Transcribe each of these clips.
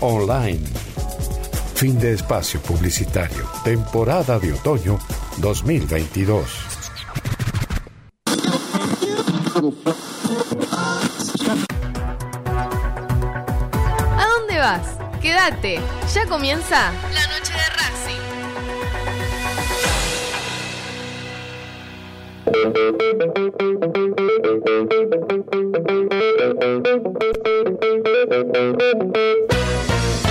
online. Fin de espacio publicitario. Temporada de otoño 2022. ¿A dónde vas? Quédate. Ya comienza la noche de Racing.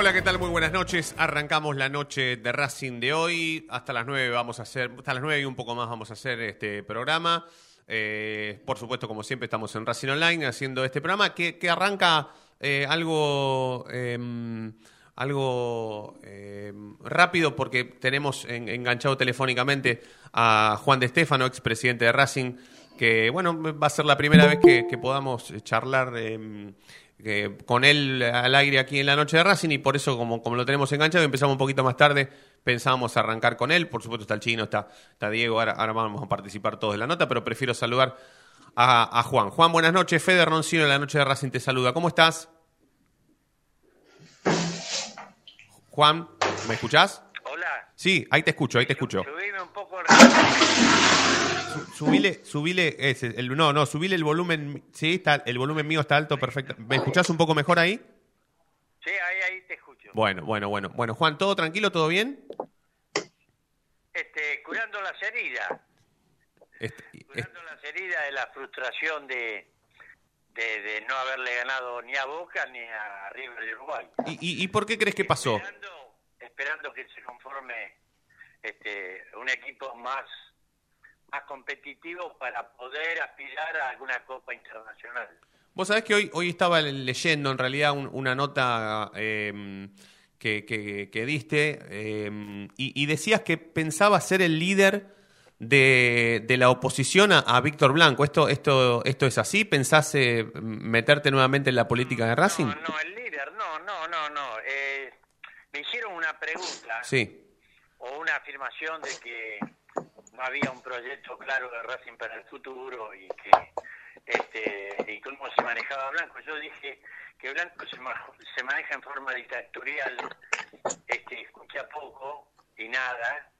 Hola, ¿qué tal? Muy buenas noches. Arrancamos la noche de Racing de hoy. Hasta las 9 vamos a hacer, hasta las 9 y un poco más vamos a hacer este programa. Eh, por supuesto, como siempre, estamos en Racing Online haciendo este programa que, arranca algo, eh, algo eh, rápido porque tenemos en- enganchado telefónicamente a Juan de Stefano, expresidente de Racing, que bueno, va a ser la primera vez que, que podamos charlar eh, que con él al aire aquí en la noche de Racing y por eso como, como lo tenemos enganchado empezamos un poquito más tarde, pensábamos arrancar con él, por supuesto está el chino, está, está Diego, ahora, ahora vamos a participar todos de la nota, pero prefiero saludar a, a Juan. Juan, buenas noches, Fede Roncino de la noche de Racing te saluda, ¿cómo estás? Juan, ¿me escuchás? Hola. Sí, ahí te escucho, ahí te escucho. Subime un poco el Su- Subile, subile, ese, el, no, no, subile el volumen, sí, está, el volumen mío está alto, perfecto. ¿Me escuchás un poco mejor ahí? Sí, ahí, ahí te escucho. Bueno, bueno, bueno. Bueno, Juan, ¿todo tranquilo, todo bien? Este, curando las heridas. Curando las heridas de la frustración de, de, de no haberle ganado ni a Boca ni a River de Uruguay. ¿Y, y, y por qué crees que pasó? Esperando, esperando que se conforme este, un equipo más, más competitivo para poder aspirar a alguna Copa Internacional. Vos sabés que hoy, hoy estaba leyendo en realidad un- una nota eh, que, que- que diste eh, y, y decías que pensaba ser el líder de, de la oposición a, a Víctor Blanco. ¿Esto, esto, ¿Esto es así? ¿Pensás eh, meterte nuevamente en la política de Racing? No, no, el líder, no, no, no, no. Eh, me hicieron una pregunta. Sí. o una afirmación de que había un proyecto claro de Racing para el futuro y que este y cómo se manejaba Blanco. Yo dije que Blanco se, ma- maneja en forma dictatorial, este, escucha poco y nada,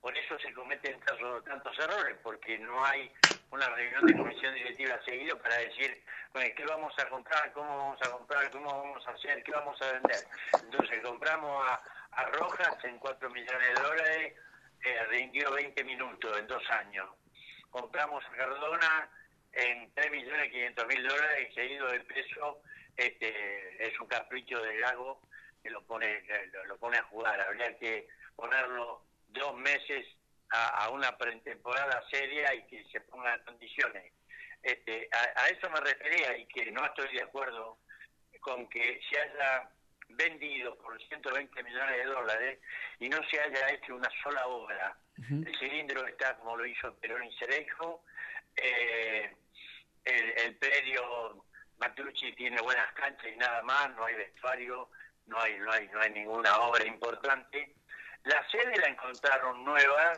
por eso se cometen tantos, tantos errores, porque no hay una reunión de comisión directiva seguido para decir, bueno, ¿qué vamos a comprar? ¿Cómo vamos a comprar? ¿Cómo vamos a hacer? ¿Qué vamos a vender? Entonces compramos a, a Rojas en 4 millones de dólares, eh, rindió 20 minutos en dos años. Compramos a Cardona en 3 millones 500 mil dólares y seguido de peso, este, es un capricho de Gago que lo pone, lo, pone a jugar. Habría que ponerlo dos meses a, a una pretemporada seria y que se ponga en condiciones. Este, a, a eso me refería y que no estoy de acuerdo con que se haya vendido por 120 millones de dólares y no se haya hecho una sola obra. El cilindro está como lo hizo Perón y Cerejo, eh, el, el predio Matucci tiene buenas canchas y nada más, no hay vestuario, no hay, no hay, no hay ninguna obra importante. La sede la encontraron nueva,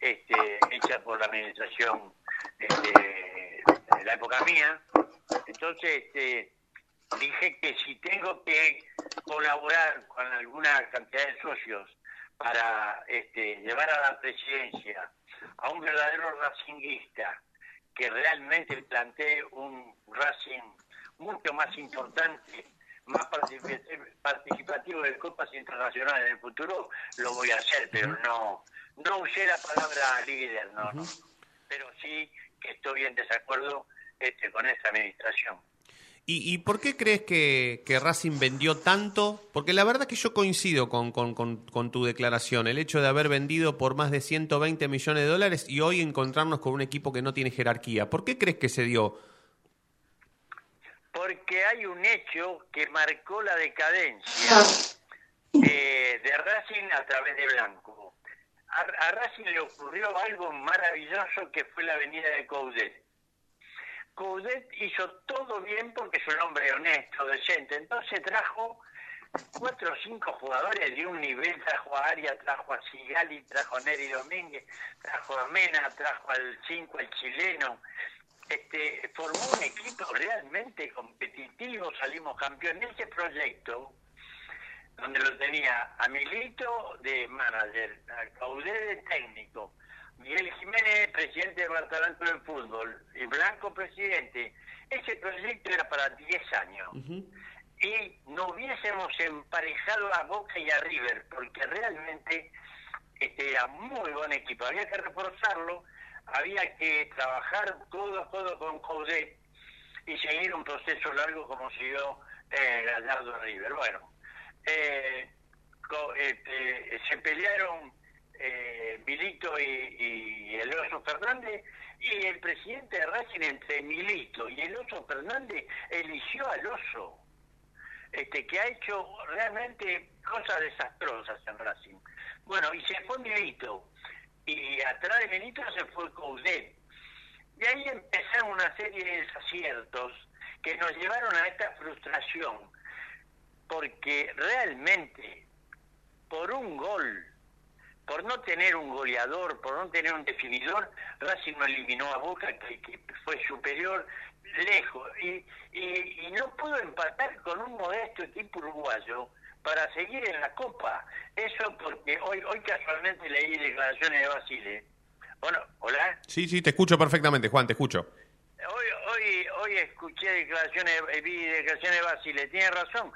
este, hecha por la administración este, de la época mía. Entonces, este, dije que si tengo que colaborar con alguna cantidad de socios para este, llevar a la presidencia a un verdadero racinguista que realmente plantee un Racing mucho más importante, más participativo, de copas internacionales en el futuro, lo voy a hacer, pero no no usé la palabra líder, no, no. Pero sí que estoy en desacuerdo este, con esta administración. ¿Y, y por qué crees que, que Racing vendió tanto? Porque la verdad que yo coincido con, con- con- con tu declaración, el hecho de haber vendido por más de 120 millones de dólares y hoy encontrarnos con un equipo que no tiene jerarquía. ¿Por qué crees que se dio? Porque hay un hecho que marcó la decadencia eh, de Racing a través de Blanco. A, Racing le ocurrió algo maravilloso que fue la venida de Coudet. Coudet hizo todo bien porque es un hombre honesto, decente. Entonces trajo cuatro o cinco jugadores de un nivel, trajo a Aria, trajo a Sigali, trajo a Neri Domínguez, trajo a Mena, trajo al 5, al chileno. Este, formó un equipo realmente competitivo, salimos campeones. Ese proyecto, donde lo tenía a Milito de manager, a Caudé de técnico, Miguel Jiménez, presidente de Bartalanto del Fútbol, y Blanco, presidente. Ese proyecto era para 10 años y no hubiésemos emparejado a Boca y a River, porque realmente este, era muy buen equipo. Había que reforzarlo, había que trabajar codo a codo con Coudet y seguir un proceso largo como siguió eh, Gallardo River. Bueno, eh, este, se pelearon eh, Milito y, y el Oso Fernández y el presidente de Racing entre Milito y el Oso Fernández eligió al Oso este, que ha hecho realmente cosas desastrosas en Racing. Bueno, y se fue Milito, y atrás de Milito se fue Coudet. Y ahí empezaron una serie de desaciertos que nos llevaron a esta frustración, porque realmente por un gol, por no tener un goleador, por no tener un definidor, Racing no eliminó a Boca, que fue superior lejos y, y, no pudo empatar con un modesto equipo uruguayo para seguir en la Copa. Eso porque hoy hoy casualmente leí declaraciones de Basile. Bueno, hola. Sí, sí, te escucho perfectamente, Juan, te escucho. Hoy hoy hoy escuché declaraciones, vi declaraciones de Basile, tiene razón.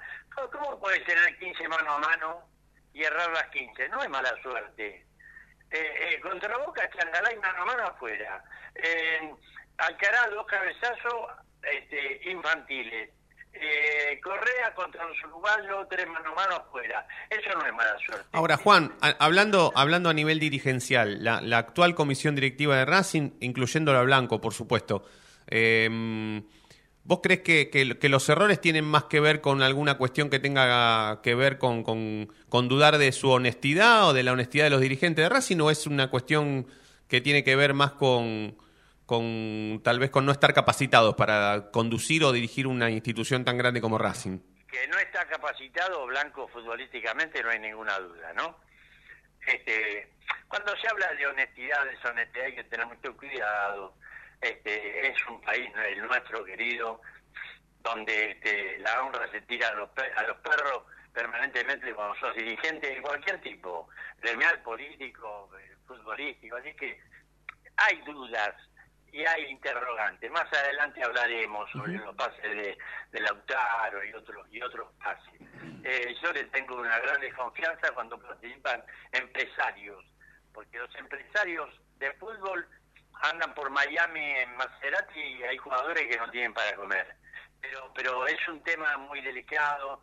¿Cómo, puedes tener 15 mano a mano y errar las 15? No es mala suerte. Eh, eh, contra Boca, Changalay mano a mano afuera. Eh, Alcaraz dos cabezazos este, infantiles. Eh, Correa contra los uruguayos, tres mano mano afuera. Eso no es mala suerte. Ahora, Juan, hablando, hablando a nivel dirigencial, la, la actual comisión directiva de Racing, incluyendo a Blanco, por supuesto, eh, ¿vos crees que, los errores tienen más que ver con alguna cuestión que tenga que ver con dudar de su honestidad o de la honestidad de los dirigentes de Racing o es una cuestión que tiene que ver más con con tal vez con no estar capacitados para conducir o dirigir una institución tan grande como Racing. Que no está capacitado Blanco futbolísticamente no hay ninguna duda, ¿no? Este, cuando se habla de honestidad, deshonestidad hay que tener mucho cuidado. Este, es un país, el nuestro querido, donde este, la honra se tira a los, a los perros permanentemente cuando sos dirigente de cualquier tipo, gremial, político, eh, futbolístico, así que hay dudas, y hay interrogantes. Más adelante hablaremos sobre los pases de, de, Lautaro y otros y otros pases. Eh, yo les tengo una gran desconfianza cuando participan empresarios, porque los empresarios de fútbol andan por Miami en Maserati y hay jugadores que no tienen para comer. Pero pero es un tema muy delicado,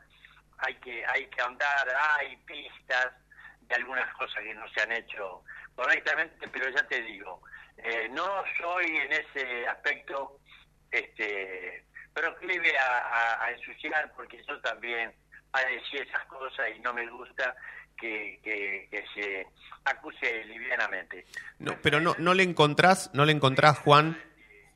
hay que hay que andar, hay pistas de algunas cosas que no se han hecho correctamente, pero ya te digo, eh, no soy en ese aspecto este proclive a, a, ensuciar porque yo también padecí esas cosas y no me gusta que, que, se acuse livianamente. No, pero no, no le encontrás, no le encontrás, Juan.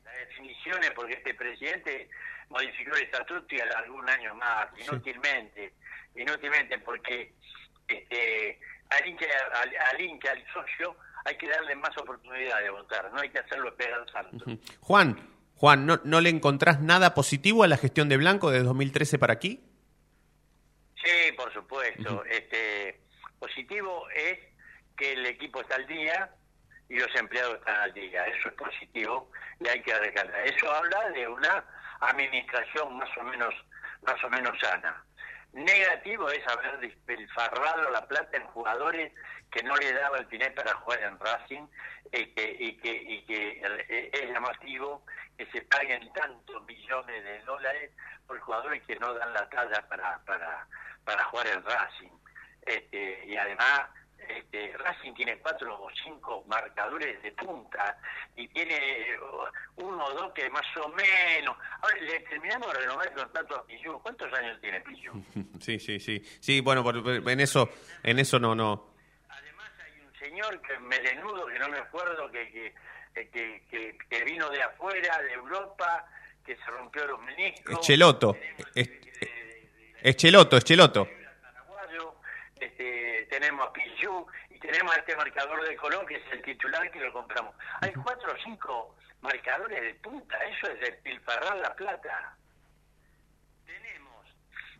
Las definiciones, porque este presidente modificó el estatuto y algún año más, inútilmente, inútilmente, porque este, al, hincha, al, hincha, al socio, hay que darle más oportunidad de votar, no hay que hacerlo esperar santo. Juan, Juan, ¿no, ¿no le encontrás nada positivo a la gestión de Blanco de 2013 para aquí? Sí, por supuesto. este Positivo es que el equipo está al día y los empleados están al día. Eso es positivo y hay que recalcar. Eso habla de una administración más o menos más o menos sana. Negativo es haber despilfarrado la plata en jugadores que no le daba el final para jugar en Racing y que, y que es llamativo que se paguen tantos millones de dólares por jugadores que no dan la talla para, para, para jugar en Racing. Este, y además, este, Racing tiene cuatro o cinco marcadores de punta y tiene uno o dos que más o menos. Ahora le terminamos de renovar el contrato a Pillú. ¿Cuántos años tiene Pillú? Sí, sí, sí. Sí, bueno, en eso, en eso no, no. Además hay un señor que melenudo que no me acuerdo que, que, que, que vino de afuera, de Europa, que se rompió los meniscos. Cheloto. Es, es Cheloto, es Cheloto tenemos a Pichu y tenemos a este marcador de Colón que es el titular que lo compramos. Hay cuatro o cinco marcadores de punta, eso es de pilfarrar la plata. Tenemos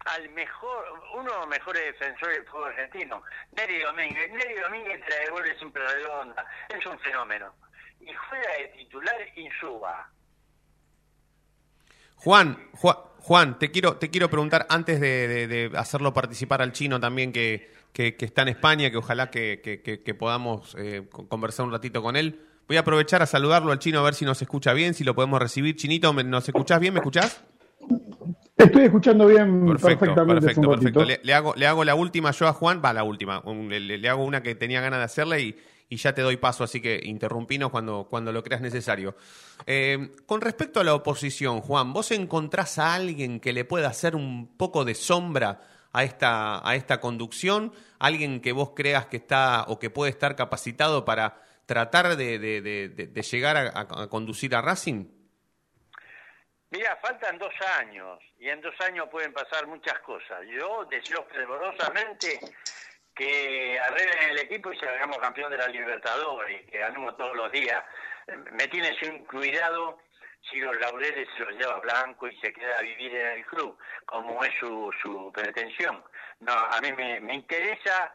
al mejor, uno de los mejores defensores del fútbol argentino, Neri Domínguez. Neri Domínguez trae goles siempre redonda, es un fenómeno. Y juega de titular Insúa. Juan, Juan, Juan, te quiero, te quiero preguntar, antes de, hacerlo participar al chino también que, que, está en España, que ojalá que, podamos eh, conversar un ratito con él. Voy a aprovechar a saludarlo al chino a ver si nos escucha bien, si lo podemos recibir. Chinito, ¿nos escuchás bien? ¿Me escuchás? Estoy escuchando bien perfectamente. Perfecto, perfecto. Le, hago, le hago la última yo a Juan, va la última. le, hago una que tenía ganas de hacerle y, y ya te doy paso, así que interrumpinos cuando, cuando lo creas necesario. Eh, con respecto a la oposición, Juan, ¿vos encontrás a alguien que le pueda hacer un poco de sombra a esta, a esta conducción? ¿Alguien que vos creas que está o que puede estar capacitado para tratar de, llegar a, conducir a Racing? Mira, faltan dos años y en dos años pueden pasar muchas cosas. Yo deseo fervorosamente que arreglen el equipo y se hagamos campeón de la Libertadores, que ganemos todos los días. Me tiene sin cuidado si los laureles se los lleva Blanco y se queda a vivir en el club, como es su, su pretensión. No, a mí me, me interesa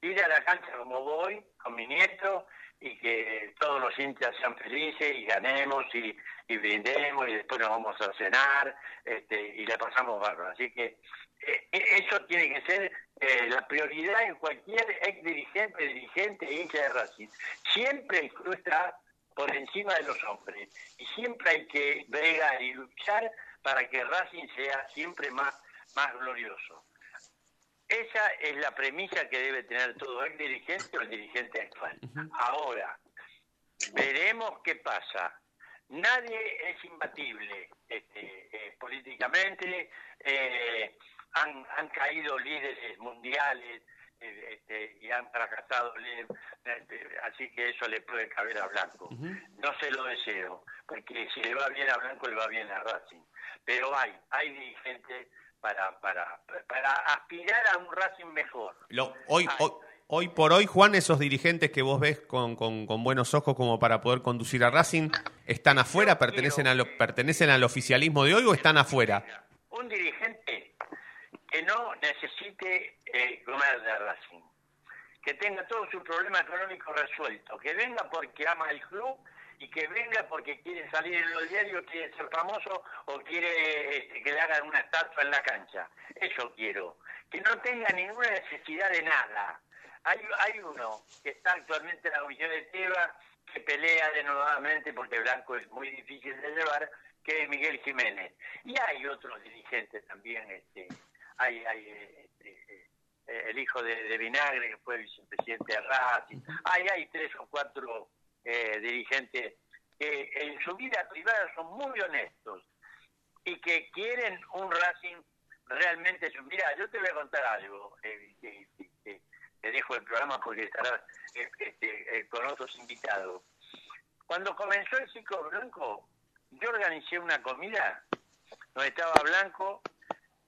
ir a la cancha como voy, con mi nieto, y que todos los hinchas sean felices y ganemos y, y brindemos y después nos vamos a cenar este, y le pasamos barro. Así que eh, eso tiene que ser eh, la prioridad en cualquier ex dirigente, dirigente hincha de Racing. Siempre el club está por encima de los hombres y siempre hay que bregar y luchar para que Racing sea siempre más, más glorioso. Esa es la premisa que debe tener todo el dirigente o el dirigente actual. Ahora, veremos qué pasa. Nadie es imbatible este, eh, políticamente. Eh, han, han caído líderes mundiales este, y han fracasado este, así que eso le puede caber a Blanco. No se lo deseo, porque si le va bien a Blanco, le va bien a Racing. Pero hay, hay dirigentes para, para, para aspirar a un Racing mejor. hoy, hoy, por hoy, Juan, esos dirigentes que vos ves con, con, buenos ojos como para poder conducir a Racing, ¿están afuera? ¿Pertenecen, a lo, ¿Pertenecen al oficialismo de hoy o están afuera? Un dirigente que no necesite eh, comer de Racing, que tenga todo su problema económico resuelto, que venga porque ama el club y que venga porque quiere salir en los diarios, quiere ser famoso o quiere este, que le hagan una estatua en la cancha. Eso quiero. Que no tenga ninguna necesidad de nada. Hay, hay uno que está actualmente en la comisión de Teba, que pelea denodadamente porque Blanco es muy difícil de llevar, que es Miguel Jiménez. Y hay otros dirigentes también este, hay, hay este, eh, el hijo de, Vinagre, que fue vicepresidente de Racing, hay, hay tres o cuatro eh, dirigentes que en su vida privada son muy honestos y que quieren un Racing realmente... Mira, yo te voy a contar algo, eh, te dejo el programa porque estarás este, con otros invitados. Cuando comenzó el ciclo blanco, yo organicé una comida donde estaba Blanco,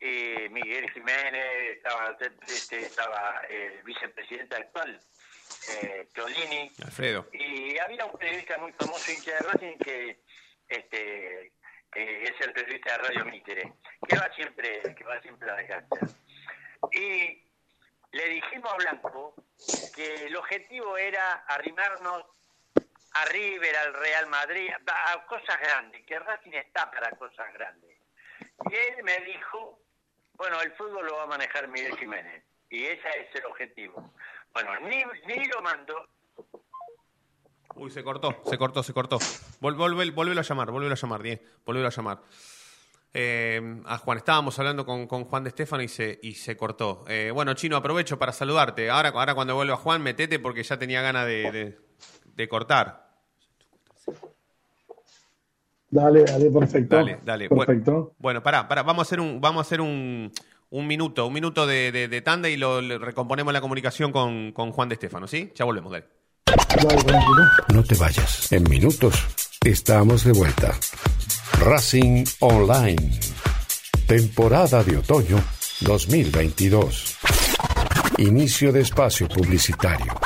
eh, Miguel Jiménez, estaba, este, estaba el vicepresidente actual, eh, Alfredo. Y había un periodista muy famoso, hincha de Racing, que este es el periodista de Radio Mitre, que va siempre, que va siempre a la cancha. Y le dijimos a Blanco que el objetivo era arrimarnos a River, al Real Madrid, a cosas grandes, que Racing está para cosas grandes. Y él me dijo bueno, el fútbol lo va a manejar Miguel Jiménez y ese es el objetivo. Bueno, ni, ni lo mando. Uy, se cortó, se cortó, se cortó. Vol, volve, a llamar, vuelve a llamar, 10, volve a llamar. eh, a Juan. Estábamos hablando con, Juan de Estefano y se, y se cortó. Eh, bueno, Chino, aprovecho para saludarte. Ahora, ahora cuando vuelva Juan, metete porque ya tenía ganas de, cortar. Dale, dale, perfecto. Dale, dale. Perfecto. Bueno, pará, pará, vamos a hacer un, vamos a hacer un, un minuto, un minuto de, tanda y lo, recomponemos la comunicación con, con Juan de Estefano, ¿sí? Ya volvemos, dale. No te vayas. En minutos estamos de vuelta. Racing Online. Temporada de otoño 2022. Inicio de espacio publicitario.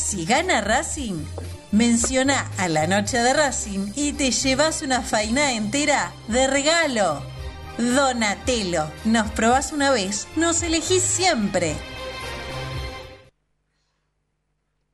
Si gana Racing, Menciona a la noche de Racing y te llevas una faina entera de regalo. Donatello, nos probás una vez, nos elegís siempre.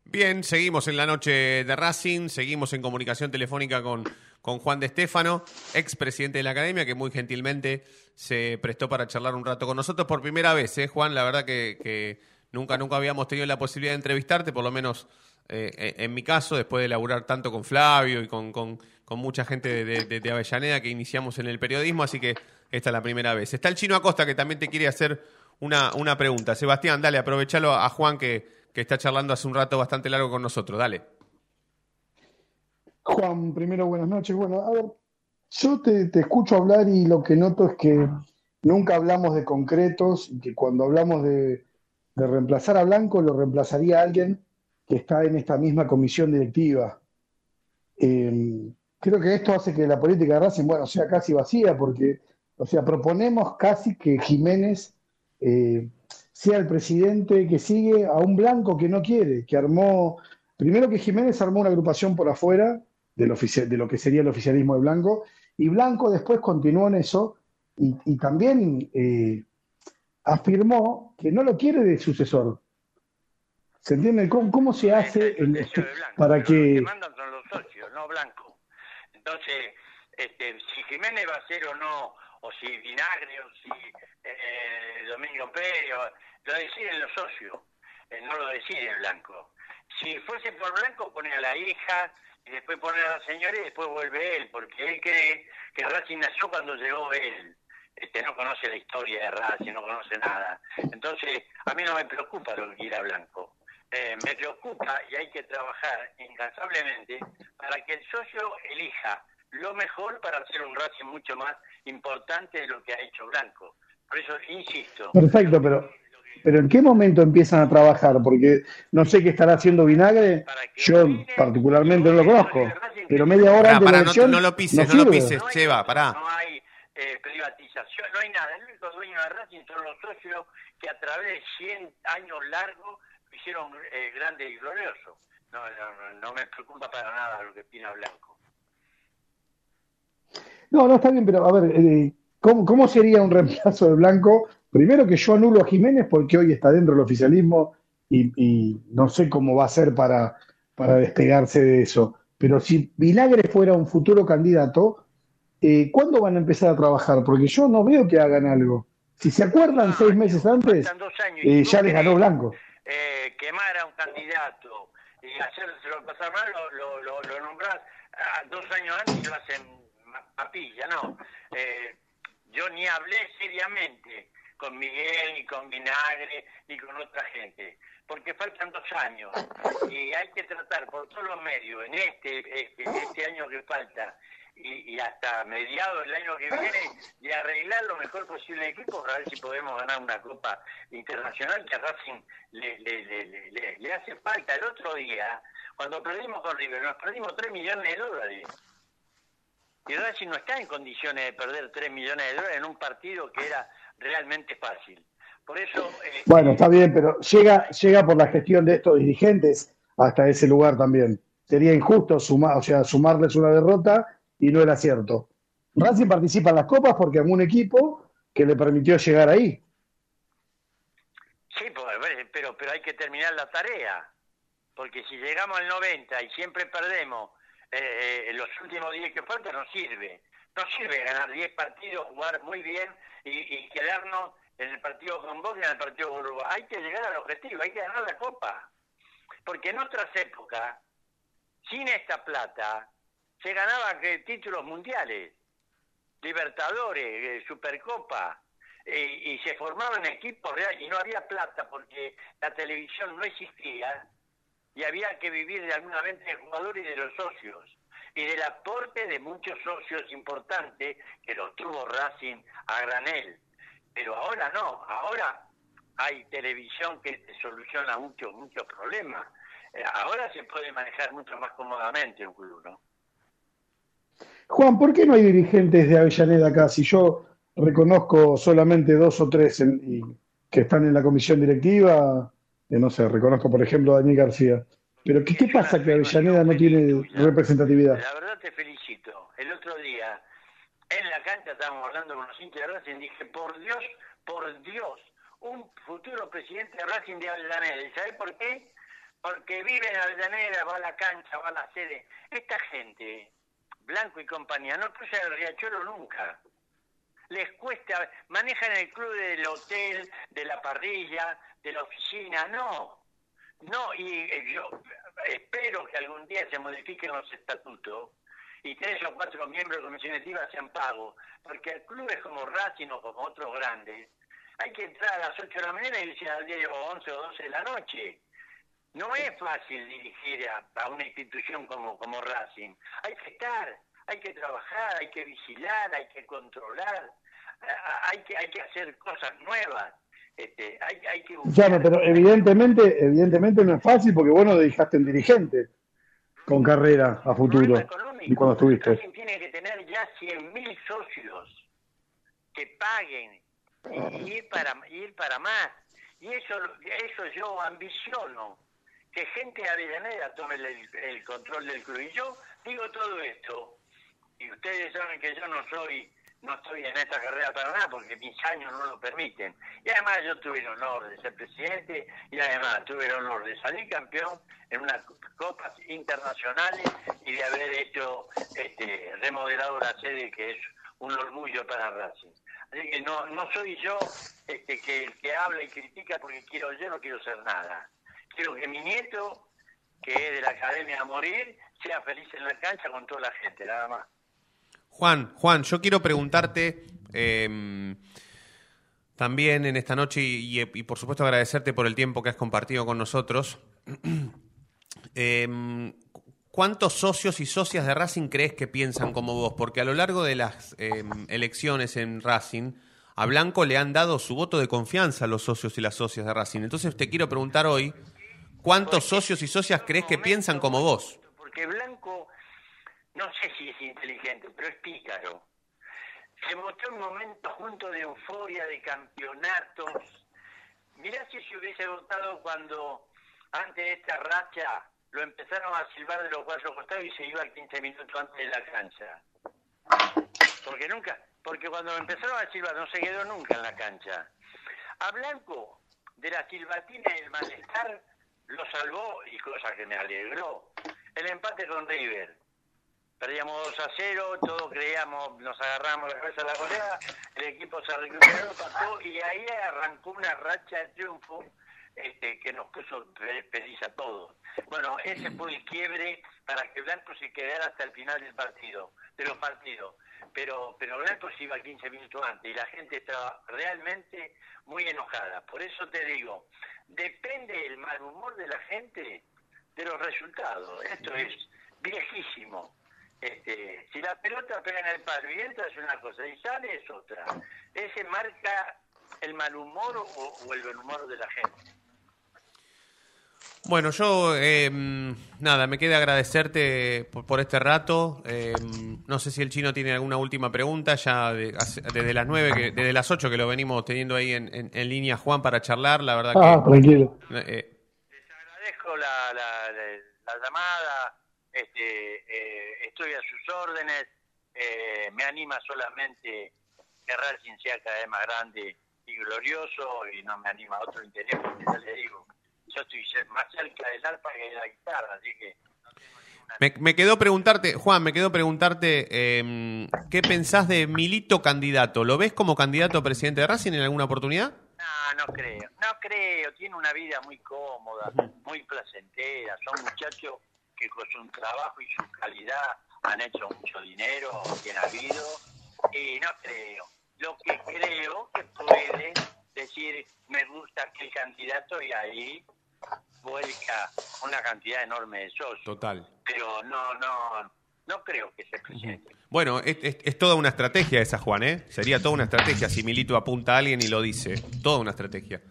Bien, seguimos en la noche de Racing, seguimos en comunicación telefónica con, con Juan de Estefano, ex presidente de la academia, que muy gentilmente se prestó para charlar un rato con nosotros por primera vez, ¿eh, Juan? La verdad que nunca, nunca habíamos tenido la posibilidad de entrevistarte, por lo menos eh, eh, en mi caso, después de laburar tanto con Flavio y con, con, mucha gente de, Avellaneda que iniciamos en el periodismo, así que esta es la primera vez. Está el chino Acosta que también te quiere hacer una, una pregunta. Sebastián, dale, aprovechalo a Juan que, que está charlando hace un rato bastante largo con nosotros. Dale. Juan, primero buenas noches. Bueno, yo te, te, escucho hablar y lo que noto es que nunca hablamos de concretos y que cuando hablamos de, de reemplazar a Blanco lo reemplazaría alguien que está en esta misma comisión directiva. Eh, creo que esto hace que la política de Racing, bueno, sea casi vacía, porque, o sea, proponemos casi que Jiménez eh, sea el presidente que sigue a un blanco que no quiere, que armó, primero que Jiménez armó una agrupación por afuera de lo que sería el oficialismo de Blanco, y Blanco después continuó en eso y, también eh, afirmó que no lo quiere de sucesor, ¿Se entiende? ¿Cómo, se hace el, para que... Los que mandan son los socios, no Blanco. Entonces, este, si Jiménez va a ser o no, o si Vinagre, o si eh, Domingo Pérez, lo deciden los socios, eh, no lo decide Blanco. Si fuese por Blanco, pone a la hija, y después pone a la señora y después vuelve él, porque él cree que Racing nació cuando llegó él. Este, no conoce la historia de Racing, no conoce nada. Entonces, a mí no me preocupa lo que quiera Blanco. Eh, me preocupa y hay que trabajar incansablemente para que el socio elija lo mejor para hacer un Racing mucho más importante de lo que ha hecho Blanco. Por eso insisto. Perfecto, pero pero ¿en qué momento empiezan a trabajar? Porque no sé qué estará haciendo Vinagre, yo particularmente no lo conozco, pero media hora antes de la elección no, lo pises, no, lo pises, Cheva, pará. No hay eh, privatización, no hay nada. El único dueño de Racing son los socios que a través de 100 años largos hicieron eh, grande y glorioso. No, no, me preocupa para nada lo que opina Blanco. No, no está bien, pero a ver, eh, ¿cómo, sería un reemplazo de Blanco? Primero que yo anulo a Jiménez porque hoy está dentro del oficialismo y, no sé cómo va a ser para, para despegarse de eso. Pero si Vinagre fuera un futuro candidato, eh, ¿cuándo van a empezar a trabajar? Porque yo no veo que hagan algo. Si se acuerdan seis meses antes, eh, ya les ganó Blanco eh, quemar a un candidato y hacérselo pasar mal lo, lo, lo, nombrás ah, dos años antes y lo hacen papilla, no. Eh, yo ni hablé seriamente con Miguel, ni con Vinagre, ni con otra gente, porque faltan dos años y hay que tratar por todos los medios en este, este, este año que falta y, hasta mediados del año que viene de arreglar lo mejor posible el equipo para ver si podemos ganar una Copa Internacional que a Racing le, le, le, hace falta. El otro día, cuando perdimos con River, nos perdimos 3 millones de dólares. Y Racing no está en condiciones de perder 3 millones de dólares en un partido que era realmente fácil. Por eso... Eh, bueno, está bien, pero llega, llega por la gestión de estos dirigentes hasta ese lugar también. Sería injusto sumar, o sea, sumarles una derrota y no era cierto. Racing participa en las copas porque un equipo que le permitió llegar ahí. Sí, pues, pero, pero hay que terminar la tarea, porque si llegamos al 90 y siempre perdemos eh, los últimos 10 que faltan, no sirve. No sirve ganar 10 partidos, jugar muy bien y, quedarnos en el partido con vos y en el partido con Uruguay. Hay que llegar al objetivo, hay que ganar la copa. Porque en otras épocas, sin esta plata, se ganaba títulos mundiales, Libertadores, eh, Supercopa, y se formaban equipos reales y no había plata porque la televisión no existía y había que vivir de alguna vez de jugadores y de los socios y del aporte de muchos socios importantes que los tuvo Racing a granel. Pero ahora no, ahora hay televisión que soluciona muchos, muchos problemas. Eh, ahora se puede manejar mucho más cómodamente un club, ¿no? Juan, ¿por qué no hay dirigentes de Avellaneda acá? Si yo reconozco solamente dos o tres que están en la comisión directiva, eh, no sé, reconozco por ejemplo a Daniel García. Pero ¿qué, qué pasa que Avellaneda no tiene representatividad? La verdad te felicito. El otro día en la cancha estábamos hablando con los hinchas de Racing, dije, por Dios, por Dios, un futuro presidente de Racing de Avellaneda. ¿Y sabes por qué? Porque vive en Avellaneda, va a la cancha, va a la sede. Esta gente Blanco y compañía, no cruza el riachuelo nunca. Les cuesta, manejan el club del hotel, de la parrilla, de la oficina, no. No, y eh, yo espero que algún día se modifiquen los estatutos y tres o cuatro miembros de comisión directiva sean pagos, porque el club es como Racing como otros grandes. Hay que entrar a las 8 de la mañana y irse al día o 11 o 12 de la noche. No es fácil dirigir a, una institución como, como Racing. Hay que estar, hay que trabajar, hay que vigilar, hay que controlar, hay que, hay que hacer cosas nuevas. Este, hay, hay que pero evidentemente, evidentemente no es fácil porque vos no dejaste en dirigente con carrera a futuro. Y cuando estuviste. Racing tiene que tener ya 100.000 socios que paguen y ir para, ir para más. Y eso, eso yo ambiciono que gente de Avellaneda tome el, control del club. Y yo digo todo esto, y ustedes saben que yo no soy no estoy en esta carrera para nada porque mis años no lo permiten. Y además yo tuve el honor de ser presidente y además tuve el honor de salir campeón en unas copas internacionales y de haber hecho este, remodelado la sede que es un orgullo para Racing. Así que no, no soy yo este, que que habla y critica porque quiero yo no quiero ser nada quiero que mi nieto, que es de la academia a morir, sea feliz en la cancha con toda la gente, nada más. Juan, Juan, yo quiero preguntarte em, también en esta noche y, por supuesto agradecerte por el tiempo que has compartido con nosotros. Em, ¿Cuántos socios y socias de Racing crees que piensan como vos? Porque a lo largo de las em, elecciones en Racing, a Blanco le han dado su voto de confianza a los socios y las socias de Racing. Entonces te quiero preguntar hoy, ¿Cuántos socios y socias crees que piensan como vos? Porque Blanco, no sé si es inteligente, pero es pícaro. Se votó un momento junto de euforia, de campeonatos. Mirá si se hubiese votado cuando, antes de esta racha, lo empezaron a silbar de los cuatro costados y se iba 15 minutos antes de la cancha. Porque nunca, porque cuando empezaron a silbar no se quedó nunca en la cancha. A Blanco, de la silbatina y el malestar, lo salvó y cosa que me alegró. El empate con River. Perdíamos 2 a 0, todos creíamos, nos agarramos la cabeza a la goleada, el equipo se recuperó, pasó y ahí arrancó una racha de triunfo este, que nos puso feliz a todos. Bueno, ese fue el quiebre para que Blanco se quedara hasta el final del partido, de los partidos. Pero, pero Blanco se iba 15 minutos antes y la gente estaba realmente muy enojada. Por eso te digo, depende el mal humor de la gente de los resultados. Esto es viejísimo. Este, si la pelota pega en el palo y entra es una cosa y sale es otra. Ese marca el mal humor o el buen humor de la gente. Bueno, yo eh, nada, me queda agradecerte por, este rato. Eh, no sé si el chino tiene alguna última pregunta, ya desde las nueve, que, desde las ocho que lo venimos teniendo ahí en, línea, Juan, para charlar. La verdad ah, que. tranquilo. Eh, Les agradezco la, la, llamada, este, estoy a sus órdenes. me anima solamente que Racing sea cada vez más grande y glorioso y no me anima a otro interés, porque ya le digo yo estoy más cerca del arpa que de la guitarra, así que... Me, me, quedó preguntarte, Juan, me quedó preguntarte eh, ¿qué pensás de Milito candidato? ¿Lo ves como candidato a presidente de Racing en alguna oportunidad? No, no creo, no creo, tiene una vida muy cómoda, muy placentera, son muchachos que con su trabajo y su calidad han hecho mucho dinero, ha habido, y no creo. Lo que creo que puede decir, me gusta que el candidato y ahí vuelca una cantidad enorme de socios. Total. Pero no, no, no creo que se presente. Bueno, es, toda una estrategia esa, Juan, ¿eh? Sería toda una estrategia si Milito apunta a alguien y lo dice. Toda una estrategia.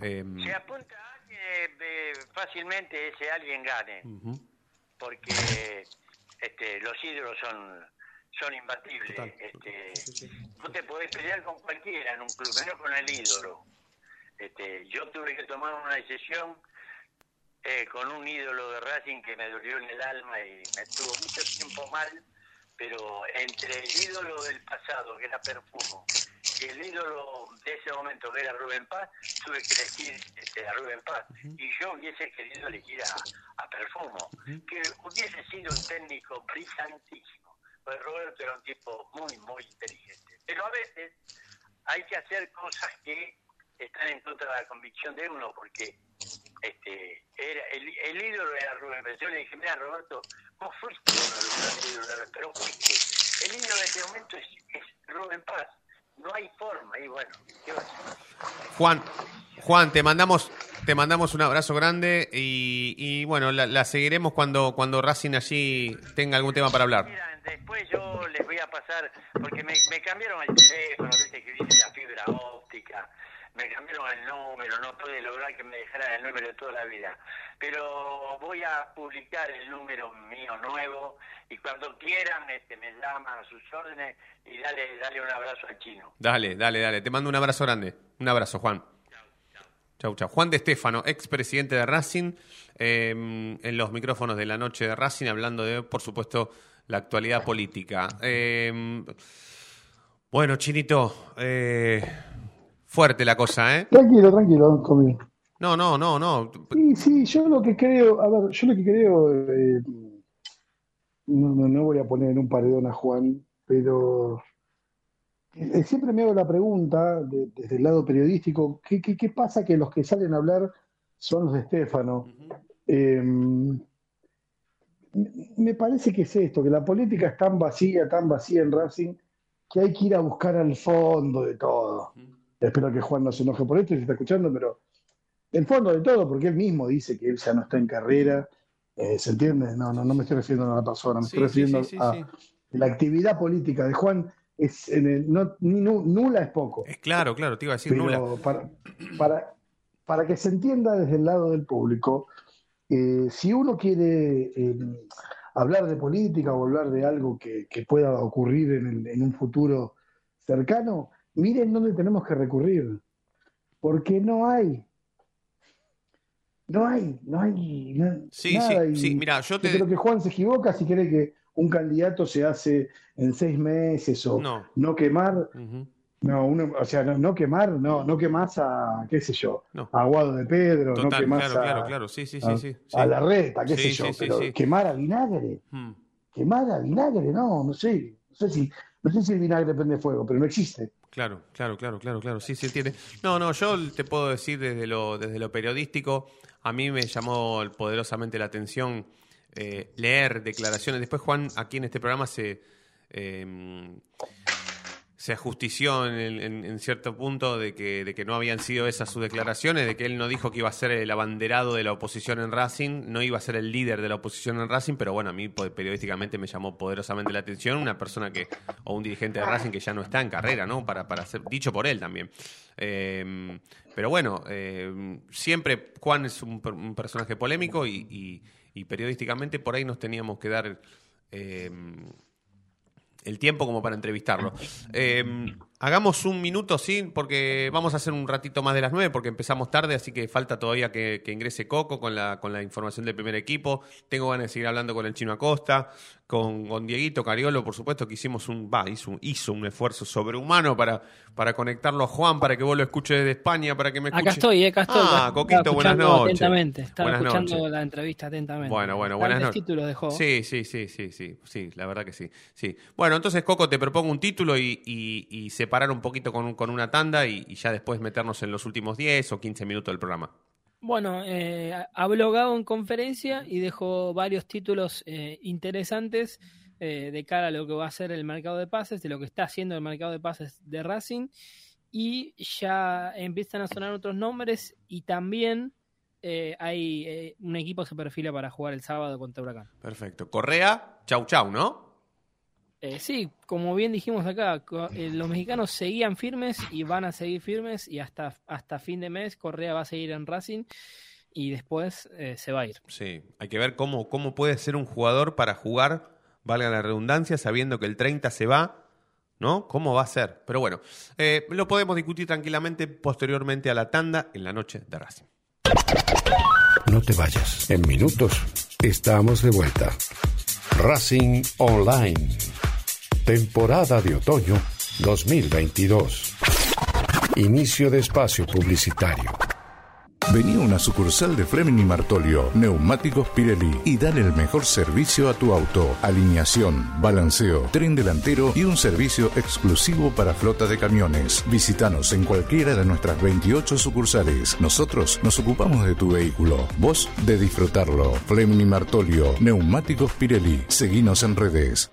Em, se apunta a alguien, eh, fácilmente ese alguien gane. Porque este, los ídolos son son imbatibles. Este, No te podés pelear con cualquiera en un club, menos con el ídolo. Este, yo tuve que tomar una decisión eh, con un ídolo de Racing que me dolió en el alma y me estuvo mucho tiempo mal, pero entre el ídolo del pasado, que era Perfumo, y el ídolo de ese momento, que era Rubén Paz, tuve que elegir este, a Rubén Paz. Y yo hubiese querido elegir a, a Perfumo, que hubiese sido un técnico brillantísimo. Pues Roberto era un tipo muy, muy inteligente. Pero a veces hay que hacer cosas que están en contra de la convicción de uno, porque este era el, ídolo era Rubén Pérez. Yo le dije, mira Roberto, vos fuiste uno de los ídolos, pero fuiste. El ídolo de este momento es, Rubén Paz. No hay forma, y bueno, ¿qué va a hacer? Juan, Juan, te mandamos, te mandamos un abrazo grande y, y bueno, la, seguiremos cuando, cuando Racing allí tenga algún tema para hablar. Mira, después yo les voy a pasar, porque me, me cambiaron el teléfono, viste que dice la fibra óptica, me cambiaron el número, no pude lograr que me dejaran el número de toda la vida. Pero voy a publicar el número mío nuevo y cuando quieran este, me llaman a sus órdenes y dale, dale un abrazo al chino. Dale, dale, dale. Te mando un abrazo grande. Un abrazo, Juan. Chau, chau. Juan de Estefano, expresidente de Racing, em, en los micrófonos de la noche de Racing, hablando de, por supuesto, la actualidad política. Em, bueno, Chinito, eh, Fuerte la cosa, ¿eh? Tranquilo, tranquilo, conmigo. No, no, no, no. Sí, sí, yo lo que creo, a ver, yo lo que creo, eh, no, no, voy a poner en un paredón a Juan, pero eh, siempre me hago la pregunta desde el lado periodístico, ¿qué, ¿qué, qué, pasa que los que salen a hablar son los de Estefano? Em, me parece que es esto, que la política es tan vacía, tan vacía en Racing, que hay que ir a buscar al fondo de todo. Espero que Juan no se enoje por esto y se está escuchando, pero el fondo de todo, porque él mismo dice que él ya no está en carrera, eh, ¿se entiende? No, no, no me estoy refiriendo a una persona, me estoy refiriendo a la actividad política de Juan. Es no, nula es poco. Es claro, claro, te iba a decir nula. Para, para, que se entienda desde el lado del público, eh, si uno quiere eh, hablar de política o hablar de algo que, pueda ocurrir en, en un futuro cercano, miren dónde tenemos que recurrir, porque no hay. No hay, no hay sí, Sí, sí, mira, yo te... creo que Juan se equivoca si cree que un candidato se hace en seis meses o no, quemar. No, uno, o sea, no, quemar, no, no quemás a, qué sé yo, a Aguado de Pedro, no quemás claro, a, claro, claro, sí, sí, a, sí, a la reta, qué sé yo, pero quemar a vinagre, hmm. quemar a vinagre, no, no sé, no sé si No sé si el vinagre prende fuego, pero no existe. Claro, claro, claro, claro, claro. Sí, se entiende. No, no, yo te puedo decir desde lo, desde lo periodístico, a mí me llamó poderosamente la atención eh, leer declaraciones. Después Juan aquí en este programa se eh, se ajustició en, cierto punto de que, de que no habían sido esas sus declaraciones, de que él no dijo que iba a ser el abanderado de la oposición en Racing, no iba a ser el líder de la oposición en Racing, pero bueno, a mí periodísticamente me llamó poderosamente la atención una persona que, o un dirigente de Racing que ya no está en carrera, ¿no? Para, para ser, dicho por él también. Eh, pero bueno, eh, siempre Juan es un, personaje polémico y, periodísticamente por ahí nos teníamos que dar... Eh, el tiempo como para entrevistarlo. Eh, hagamos un minuto, sí, porque vamos a hacer un ratito más de las nueve, porque empezamos tarde, así que falta todavía que, ingrese Coco con la, con la información del primer equipo. Tengo ganas de seguir hablando con el Chino Acosta, con, con Dieguito Cariolo, por supuesto, que hicimos un, va, hizo, hizo un esfuerzo sobrehumano para, para conectarlo a Juan, para que vos lo escuches desde España, para que me escuche. Acá estoy, eh, acá estoy. Ah, Coquito, buenas noches. Atentamente, estaba escuchando la entrevista atentamente. Bueno, bueno, buenas noches. títulos dejó. Sí, sí, sí, sí, sí, sí, la verdad que sí. sí. Bueno, entonces, Coco, te propongo un título y, y, separar un poquito con, con una tanda y, y ya después meternos en los últimos 10 o 15 minutos del programa. Bueno, eh, ha blogado en conferencia y dejó varios títulos eh, interesantes eh, de cara a lo que va a ser el mercado de pases, de lo que está haciendo el mercado de pases de Racing. Y ya empiezan a sonar otros nombres y también eh, hay eh, un equipo que se perfila para jugar el sábado contra Huracán. Perfecto. Correa, chau chau, ¿no? Sí, como bien dijimos acá, los mexicanos seguían firmes y van a seguir firmes y hasta, hasta fin de mes Correa va a seguir en Racing y después se va a ir. Sí, hay que ver cómo, cómo puede ser un jugador para jugar valga la redundancia, sabiendo que el 30 se va, ¿no? ¿Cómo va a ser? Pero bueno, eh, lo podemos discutir tranquilamente posteriormente a la tanda en la noche de Racing. No te vayas. En minutos estamos de vuelta. Racing Online. Temporada de otoño 2022. Inicio de espacio publicitario. Vení a una sucursal de Fleming y Martolio, Neumáticos Pirelli y dale el mejor servicio a tu auto. Alineación, balanceo, tren delantero y un servicio exclusivo para flota de camiones. Visítanos en cualquiera de nuestras 28 sucursales. Nosotros nos ocupamos de tu vehículo, vos de disfrutarlo. Fleming y Martolio, Neumáticos Pirelli. Seguinos en redes.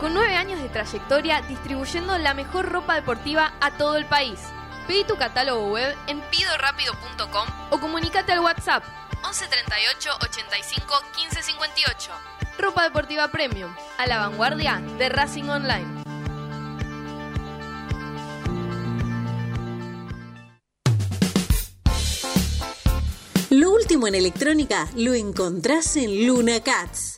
con nueve años de trayectoria distribuyendo la mejor ropa deportiva a todo el país. Pedí tu catálogo web en pidorapido.com o comunícate al WhatsApp 11 38 85 15 58. Ropa deportiva premium, a la vanguardia de Racing Online. Lo último en electrónica lo encontrás en Luna Cats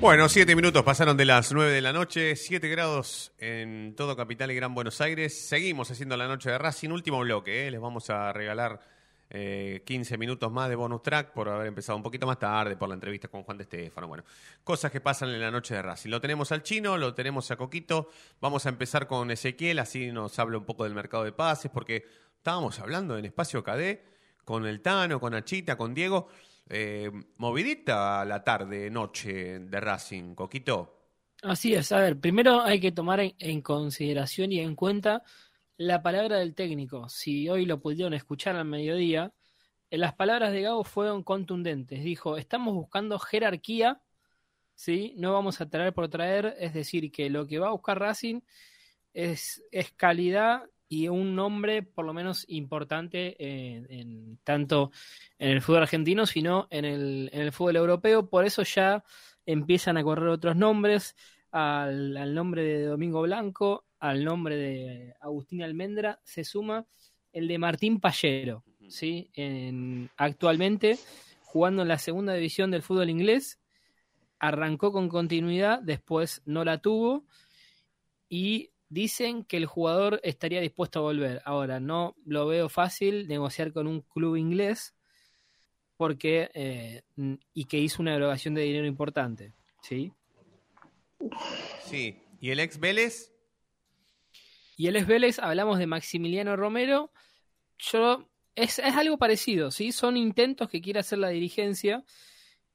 Bueno, siete minutos pasaron de las nueve de la noche, siete grados en todo Capital y Gran Buenos Aires. Seguimos haciendo la noche de Racing, último bloque, ¿eh? les vamos a regalar eh, 15 minutos más de bonus track por haber empezado un poquito más tarde por la entrevista con Juan de Estefano. Bueno, cosas que pasan en la noche de Racing. Lo tenemos al chino, lo tenemos a Coquito. Vamos a empezar con Ezequiel, así nos habla un poco del mercado de pases, porque estábamos hablando en Espacio KD con el Tano, con Achita, con Diego. Eh, movidita la tarde, noche de Racing, Coquito. Así es, a ver, primero hay que tomar en, consideración y en cuenta la palabra del técnico. Si hoy lo pudieron escuchar al mediodía, eh, las palabras de Gago fueron contundentes. Dijo, estamos buscando jerarquía, ¿sí? No vamos a traer por traer, es decir, que lo que va a buscar Racing es, es calidad y un nombre por lo menos importante en, en- tanto en el fútbol argentino, sino en el, en el fútbol europeo. Por eso ya empiezan a correr otros nombres, al, al nombre de Domingo Blanco, al nombre de Agustín Almendra, se suma el de Martín Pallero, ¿sí? En- actualmente jugando en la segunda división del fútbol inglés, arrancó con continuidad, después no la tuvo y dicen que el jugador estaría dispuesto a volver. Ahora, no lo veo fácil negociar con un club inglés porque eh, y que hizo una erogación de dinero importante, ¿sí? Sí, ¿y el ex Vélez? Y el ex Vélez, hablamos de Maximiliano Romero. Yo, es, es algo parecido, ¿sí? Son intentos que quiere hacer la dirigencia,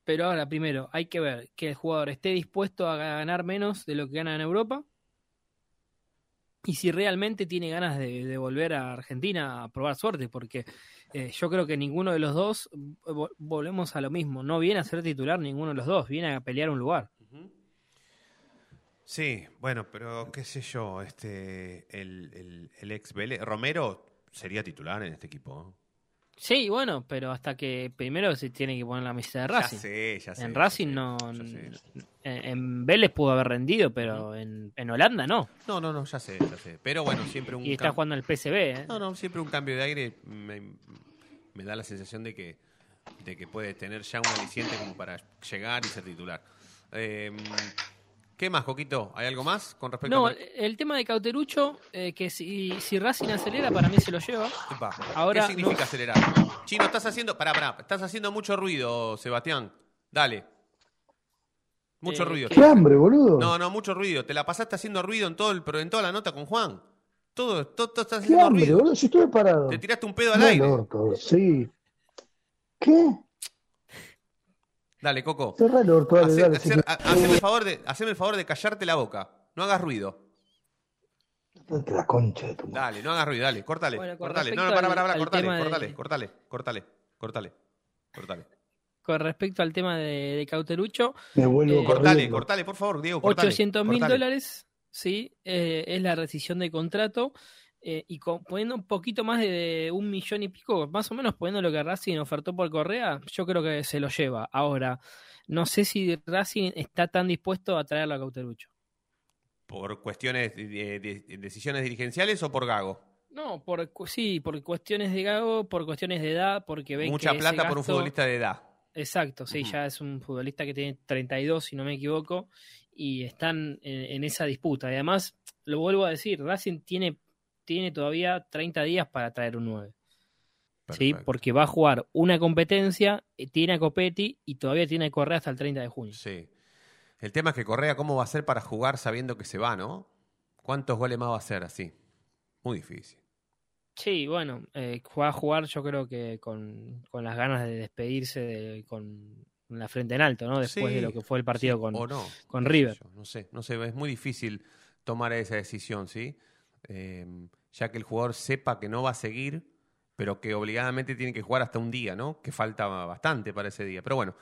pero ahora, primero, hay que ver que el jugador esté dispuesto a ganar menos de lo que gana en Europa. Y si realmente tiene ganas de, volver a Argentina a probar suerte, porque eh, yo creo que ninguno de los dos, vo- volvemos a lo mismo, no viene a ser titular ninguno de los dos, viene a pelear un lugar. Sí, bueno, pero qué sé yo, este, el, ex Vélez, Romero sería titular en este equipo. Sí, bueno, pero hasta que primero se tiene que poner la misa de Ya Racing. sé, ya sé. en ya Racing sé, no. ya ya. En, Vélez pudo haber rendido, pero en, en Holanda no. No, no, no, ya sé, ya sé. Pero bueno, siempre un Y está jugando el PSV, ¿eh? No, no, siempre un cambio de aire me, me da la sensación de que, de que puede tener ya un aliciente como para llegar y ser titular. Eh, ¿Qué más, Coquito? ¿Hay algo más con respecto No, a... el tema de Cauterucho, eh, que si, si Racing acelera, para mí se lo lleva. Epa, Ahora ¿Qué significa no- acelerar? Chino, estás haciendo... Pará, pará, estás haciendo mucho ruido, Sebastián. Dale. Mucho Eh, ruido. ¡Qué hambre, boludo! No, no, mucho ruido. Te la pasaste haciendo ruido en todo el, pero en toda la nota con Juan. Todo, todo, todo estás ¡Qué haciendo hambre, ruido. boludo! Si estuve parado. Te tiraste un pedo al No, aire. orto, sí. ¿Qué? Dale, Coco. Cerrá el orto, dale, Hace- dale, hacer- sí. ha- haceme, el favor de, haceme el favor de callarte la boca. No hagas ruido. La concha de tu madre. Dale, no hagas ruido, dale, cortale. Bueno, con cortale. No, respecto no, para, al- para, para, al cortale, tema de- cortale, cortale, cortale, cortale, cortale. Con respecto al tema de, de Cauterucho, Me vuelvo Eh, Cortale, cortale, por favor, Diego, cortale. 800 mil cortale. dólares, sí, eh, es la rescisión de contrato. Eh, y con- poniendo un poquito más de, de un millón y pico, más o menos poniendo lo que Racing ofertó por Correa, yo creo que se lo lleva. Ahora, no sé si Racing está tan dispuesto a traerlo a Cauterucho. ¿Por cuestiones de, de- decisiones dirigenciales o por Gago? No, por sí, por cuestiones de Gago, por cuestiones de edad, porque ven Mucha que plata por un futbolista de edad. Exacto, sí, ya es un futbolista que tiene 32, si no me equivoco, y están en, en esa disputa. Y además, lo vuelvo a decir, Racing tiene, tiene todavía 30 días para traer un 9. ¿sí? Porque va a jugar una competencia, eh, tiene a Copetti y todavía tiene a Correa hasta el 30 de junio. Sí. El tema es que Correa, ¿cómo va a ser para jugar sabiendo que se va, no? ¿Cuántos goles más va a hacer así? Muy difícil. Sí, bueno, eh, va a jugar yo creo que con, con las ganas de despedirse de- con la frente en alto, ¿no? Después Sí, de lo que fue el partido sí, con, no, con River. no sé, no sé, es muy difícil tomar esa decisión, ¿sí? Eh, ya que el jugador sepa que no va a seguir, pero que obligadamente tiene que jugar hasta un día, ¿no? Que falta bastante para ese día. Pero bueno,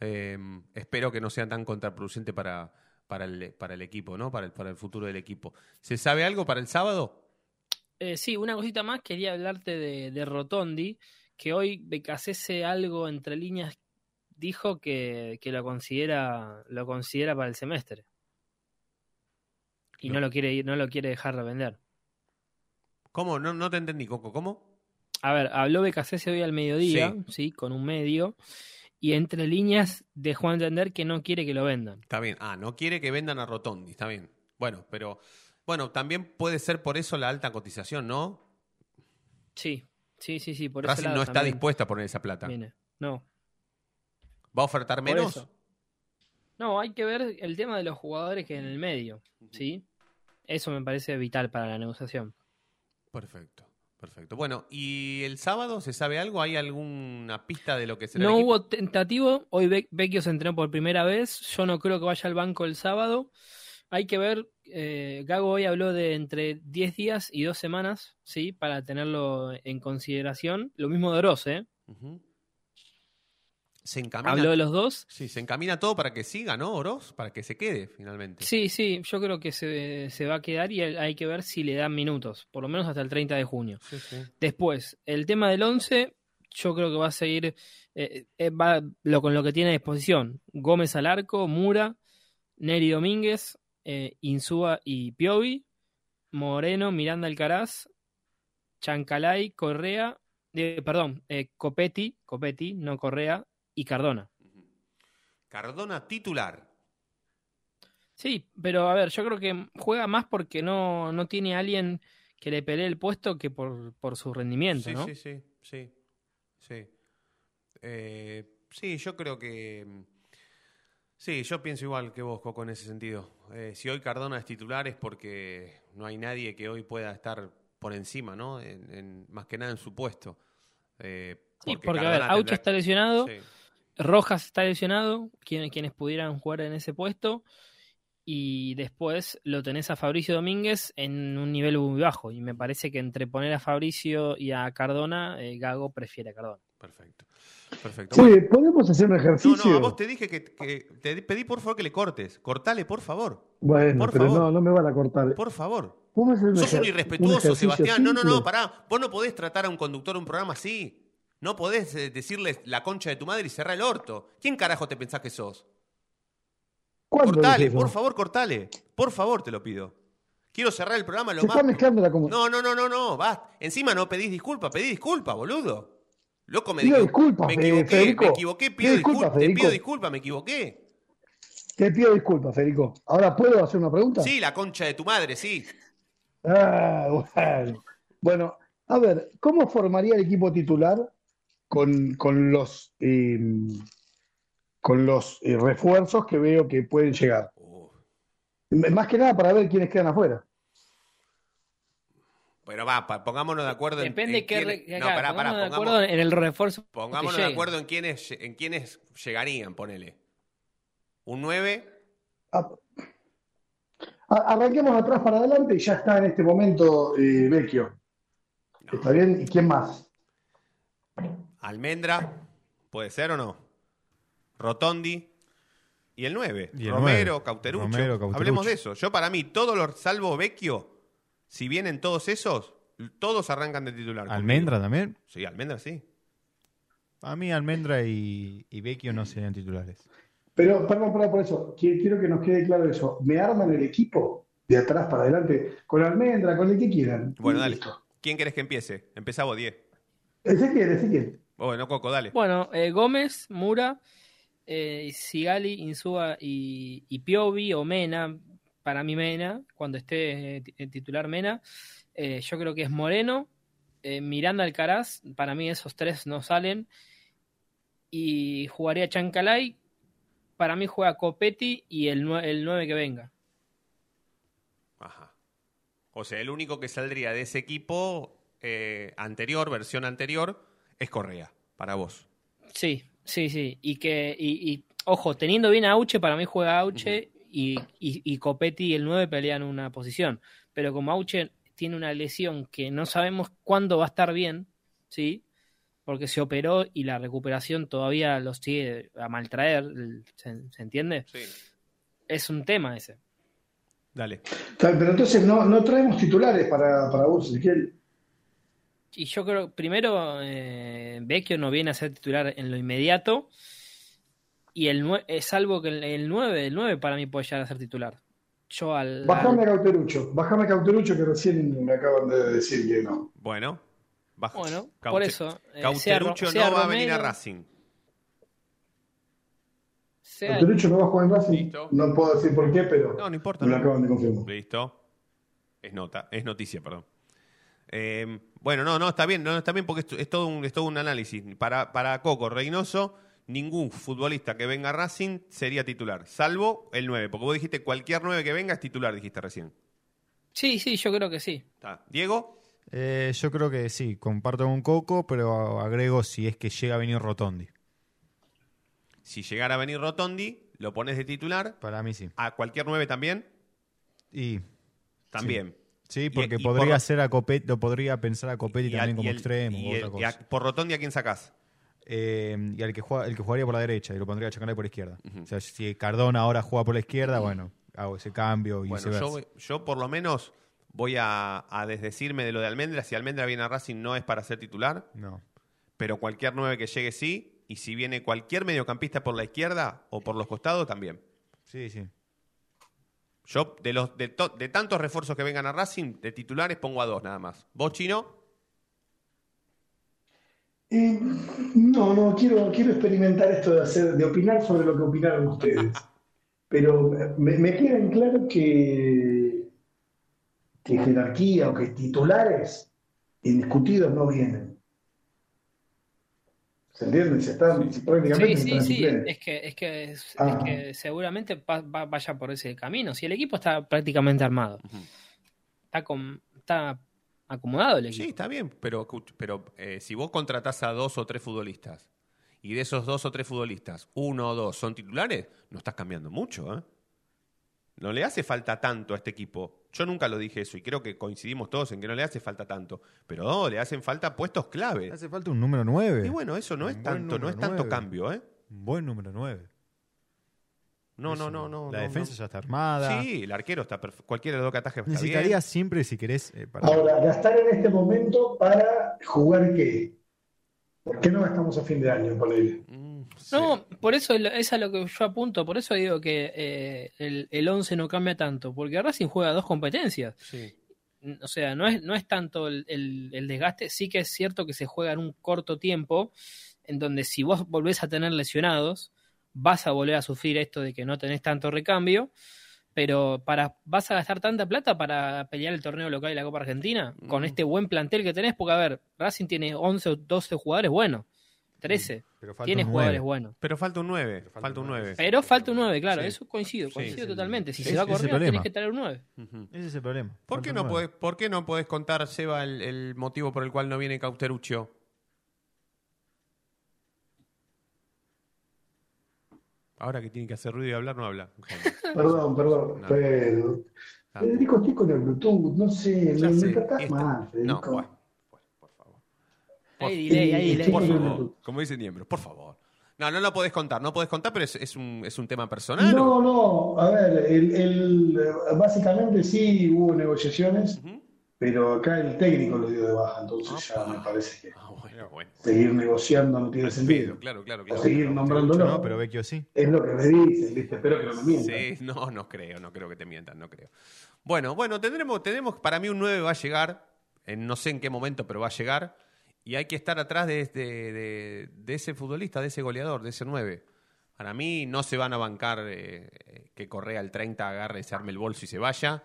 eh, espero que no sea tan contraproducente para, para, el, para el equipo, ¿no? Para el, para el futuro del equipo. ¿Se sabe algo para el sábado? Eh, sí, una cosita más, quería hablarte de, de Rotondi, que hoy Becasese algo entre líneas dijo que, que lo considera lo considera para el semestre. Y no, No. lo quiere no lo quiere dejar de vender. ¿Cómo? No, no te entendí, Coco. ¿Cómo? A ver, habló Becasese hoy al mediodía, Sí. sí. con un medio, y entre líneas dejó a entender que no quiere que lo vendan. Está bien. Ah, no quiere que vendan a Rotondi. Está bien. Bueno, pero. Bueno, también puede ser por eso la alta cotización, ¿no? Sí, sí, sí, sí, por ese Racing lado no está también dispuesta a poner esa plata. viene. No, ¿Va a ofertar menos? No, hay que ver el tema de los jugadores que en el medio, ¿sí? Eso me parece vital para la negociación. Perfecto, perfecto. Bueno, ¿y el sábado se sabe algo? ¿Hay alguna pista de lo que será No el hubo tentativo, hoy Be- Vecchio se entrenó por primera vez, yo no creo que vaya al banco el sábado. Hay que ver, eh, Gago hoy habló de entre 10 días y 2 semanas, ¿sí? Para tenerlo en consideración. Lo mismo de Oroz, ¿eh? Ujú. Se encamina. Habló de los dos. Sí, se encamina todo para que siga, ¿no, Oroz? Para que se quede finalmente. Sí, sí, yo creo que se, se va a quedar y hay que ver si le dan minutos, por lo menos hasta el 30 de junio. Sí, sí. Después, el tema del 11, yo creo que va a seguir eh, eh, va lo, con lo que tiene a disposición. Gómez al arco, Mura, Neri Domínguez, eh, Insúa y Piovi, Moreno, Miranda Alcaraz, Chancalay, Correa, eh, perdón, Copetti, Copetti, no Correa, y Cardona. Cardona titular. Sí, pero a ver, yo creo que juega más porque no, no tiene a alguien que le pelee el puesto que por, por su rendimiento, Sí, ¿no? sí, sí, sí, sí. Eh, sí, yo creo que... Sí, yo pienso igual que vos, Coco, en ese sentido. Eh, si hoy Cardona es titular es porque no hay nadie que hoy pueda estar por encima, ¿no? En- en- más que nada en su puesto. Eh, Sí, porque a ver, Aucho tendrá- está lesionado, Sí. Rojas está lesionado, quien- quienes pudieran jugar en ese puesto, y después lo tenés a Fabricio Domínguez en un nivel muy bajo, y me parece que entre poner a Fabricio y a Cardona, eh, Gago prefiere a Cardona. Perfecto. Perfecto. Sí, Bueno, podemos hacer un no, ejercicio. no, a vos te dije que, que- te pedí por favor que le cortes. Cortale, por favor. Bueno, Por pero favor. no, no me van a cortar. Por favor. Sos un irrespetuoso, Sebastián. No, no, no, pará. Vos no podés tratar a un conductor de un programa así. No podés eh, decirle la concha de tu madre y cerrar el orto. ¿Quién carajo te pensás que sos? ¿Cuándo Cortale, por favor, cortale. Por favor, te lo pido. Quiero cerrar el programa lo Se más. está mezclando la comunicación. No, no, no, no, no. Basta. Encima no pedís disculpas. Pedí disculpas, boludo. Loco, me, Pido disculpas, me Fe- equivoqué. Federico. Me equivoqué. Pido disculpas, disculpas. Te pido disculpas. Me equivoqué. Te pido disculpas, Federico. ¿Ahora puedo hacer una pregunta? Sí, la concha de tu madre, sí. Ah, bueno. Bueno, a ver, ¿cómo formaría el equipo titular con, con los eh, con los eh, refuerzos que veo que pueden llegar? Oh. Más que nada para ver quiénes quedan afuera. Pero va, pa- pongámonos de acuerdo en- Depende en, qué. quién- re- No, pará, pará, de acuerdo en el refuerzo. Pongámonos de acuerdo en quiénes, en quiénes llegarían, ponele. Un 9, A- a- arranquemos atrás para adelante y ya está en este momento eh, Vecchio. ¿Está bien? ¿Y quién más? Almendra, ¿puede ser o no? Rotondi y el 9. Y el Romero, nueve. Cauterucho. Romero, Cauterucho. Hablemos de eso. Yo para mí, todos los, salvo Vecchio, si vienen todos esos, todos arrancan de titular. ¿Almendra también? Sí, Almendra sí. A mí Almendra y, y Vecchio no serían titulares. Pero, perdón, perdón, por eso, qui- quiero que nos quede claro eso. ¿Me arman el equipo de atrás para adelante? Con Almendra, con el que quieran. Bueno, dale. listo. ¿Quién querés que empiece? Empezá vos, 10. Ezequiel, Ezequiel. Bueno, Coco, dale. Bueno, eh, Gómez, Mura, eh, Sigali, Insúa y, y Piovi o Mena, para mí Mena, cuando esté eh, ti- titular Mena, yo creo que es Moreno, Miranda Alcaraz, para mí esos tres no salen, y jugaría Chancalay, para mí juega Copetti y el, el 9 que venga. Ajá. O sea, el único que saldría de ese equipo anterior, versión anterior, es Correa, para vos. Sí, sí, sí. Y que, y, y, ojo, teniendo bien a Auche, para mí juega Auche y, y, y Copetti y el 9 pelean una posición. Pero como Auche tiene una lesión que no sabemos cuándo va a estar bien, ¿sí? Porque se operó y la recuperación todavía los sigue a maltraer, ¿se, se entiende? Sí. Es un tema ese. Dale. Pero entonces no, no traemos titulares para, para vos, Ezequiel. Y yo creo, primero, eh, Vecchio no viene a ser titular en lo inmediato. Y el eh, salvo que el, el 9, el 9 para mí puede llegar a ser titular. Yo al. Bajame a Cauterucho. Bajame a Cauterucho que recién me acaban de decir que no. Bueno, baja. Bueno, Caute- por eso, eh, Cauterucho sea no sea va a venir a. Racing. sea- Cauterucho no va a jugar en Racing. Listo. No puedo decir por qué, pero No, no importa. me lo no. acaban de confirmar. Listo. Es nota, es noticia, perdón. Eh, bueno, no, no, está bien, no, está bien porque es, es todo un, es todo un análisis. Para, para Coco Reynoso, ningún futbolista que venga a Racing sería titular, salvo el 9, porque vos dijiste cualquier 9 que venga es titular, dijiste recién. Sí, sí, yo creo que sí. Está. Diego, Eh, yo creo que sí, comparto con Coco, pero agrego si es que llega a venir Rotondi. si llegara a venir Rotondi, lo pones de titular, Para mí sí. a cualquier 9 también, Y también. sí, porque y podría por- ser a Copetti, lo podría pensar a Copetti al- también como el- extremo y otra y a- cosa. por Rotondi, ¿a quién sacás? Eh, y al que juega, el que jugaría por la derecha y lo pondría a Chacanay por la izquierda. O sea, si Cardona ahora juega por la izquierda, bueno, hago ese cambio y Bueno, yo, yo por lo menos voy a, a desdecirme de lo de Almendra. Si Almendra viene a Racing no es para ser titular, No. pero cualquier 9 que llegue sí. Y si viene cualquier mediocampista por la izquierda o por los costados, también. Sí, sí. Yo, de, los, de, to- de tantos refuerzos que vengan a Racing, de titulares pongo a dos nada más. ¿Vos, Chino? Eh, no, no, quiero, quiero experimentar esto de hacer, de opinar sobre lo que opinaron ustedes. Pero me, me queda en claro que, que jerarquía o que titulares indiscutidos no vienen. ¿Se entiende? Se están, prácticamente sí, sí. Es que, es que, es, Ah. es que seguramente va- va- vaya por ese camino. Si el equipo está prácticamente armado, está, con, está acomodado el equipo. Sí, está bien, pero, pero eh, si vos contratás a dos o tres futbolistas y de esos dos o tres futbolistas, uno o dos son titulares, no estás cambiando mucho, ¿eh? No le hace falta tanto a este equipo. Yo nunca lo dije eso y creo que coincidimos todos en que no le hace falta tanto. Pero no, le hacen falta puestos clave. Hace falta un número 9. Y bueno, eso no Un es tanto, no es tanto cambio, ¿eh? Un buen número 9. No, no, no, no. La no, defensa no. ya está armada. Sí, el arquero está perfecto. Cualquiera de los dos que ataje está Necesitaría bien. siempre, si querés, eh, para- Ahora, gastar en este momento para jugar qué? ¿Por qué no gastamos a fin de año, ponele? Sí. No, por eso es a lo que yo apunto. Por eso digo que eh, el, el 11 no cambia tanto. Porque Racing juega dos competencias. Sí. O sea, no es, no es tanto el, el- el desgaste. Sí que es cierto que se juega en un corto tiempo. En donde si vos volvés a tener lesionados, vas a volver a sufrir esto de que no tenés tanto recambio. Pero para vas a gastar tanta plata para pelear el torneo local y la Copa Argentina con Mm. este buen plantel que tenés, porque a ver, Racing tiene 11 o 12 jugadores buenos. 13. Pero falta Tiene un jugadores buenos. Pero falta un 9. Falta un 9. Pero falta un 9, claro, Sí. eso coincido, coincido sí, totalmente. Si se va a correr, tenés que traer un 9. Ese es el problema. ¿Por qué, no podés, ¿Por qué no podés contar, Seba, el, el motivo por el cual no viene Cauteruccio? Ahora que tiene que hacer ruido y hablar, no habla. Perdón, perdón, No. pero. Ah, Federico, estoy con el Bluetooth, no sé, ya me, me sé. tratás está- mal, No, Federico. bueno, favor. Hay delay, hay delay. Por favor. Como dice Niembro, por favor. No, no lo podés contar, no podés contar, pero es, es un, es un tema personal. No, no, a ver, el, el- básicamente sí hubo negociaciones, pero acá el técnico lo dio de baja, entonces ya me parece que Ah, bueno, bueno. seguir negociando no tiene sentido. pedo, claro, claro, O claro. seguir nombrándolo. No, pero Vecchio sí. Es lo que me dicen, ¿viste? Espero que no me mientan. Sí, no, no creo, no creo que te mientan, no creo. Bueno, bueno, tendremos, tenemos, para mí un 9 va a llegar, en no sé en qué momento, pero va a llegar, y hay que estar atrás de, de- de- ese futbolista, de ese goleador, de ese 9. Para mí no se van a bancar eh, eh, que Correa al 30 agarre, se arme el bolso y se vaya,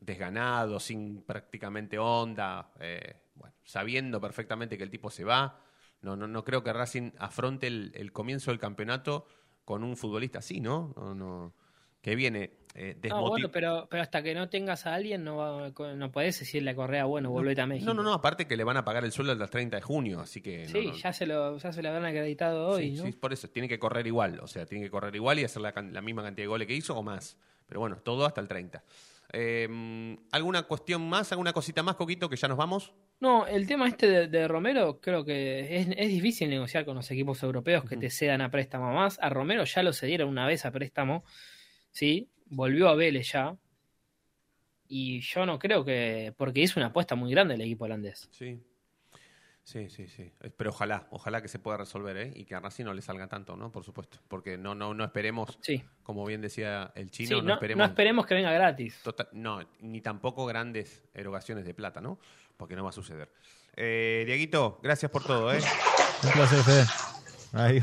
desganado, sin prácticamente onda, eh, sabiendo perfectamente que el tipo se va. No, no, no creo que Racing afronte el, el comienzo del campeonato con un futbolista así, ¿no? No, no. Que viene eh, No, desmoti- bueno, pero, pero hasta que no tengas a alguien, no, va- no podés decirle a Correa, bueno, volvete a México. No, no, no, aparte que le van a pagar el sueldo hasta el 30 de junio, así que... no, Sí, no. Ya, se lo, ya se lo habrán acreditado hoy, Sí, ¿no? sí, por eso, tiene que correr igual, o sea, tiene que correr igual y hacer la, la misma cantidad de goles que hizo o más. Pero bueno, todo hasta el 30. Eh, ¿Alguna cuestión más, alguna cosita más, Coquito, que ya nos vamos? No, el tema este de, de Romero, creo que es, es difícil negociar con los equipos europeos que te cedan a préstamo más. A Romero ya lo cedieron una vez a préstamo, ¿sí? Volvió a Vélez ya. Y yo no creo que. Porque hizo una apuesta muy grande el equipo holandés. Sí. Sí, sí, sí. Pero ojalá, ojalá que se pueda resolver, ¿eh? Y que a Racing no le salga tanto, ¿no? Por supuesto. Porque no, no, no esperemos, Sí. como bien decía el chino, Sí, no, no, esperemos... no esperemos que venga gratis. Tota- no, ni tampoco grandes erogaciones de plata, ¿no? Porque no va a suceder. Eh, Dieguito, gracias por todo, ¿eh? Un placer, Fede. Ahí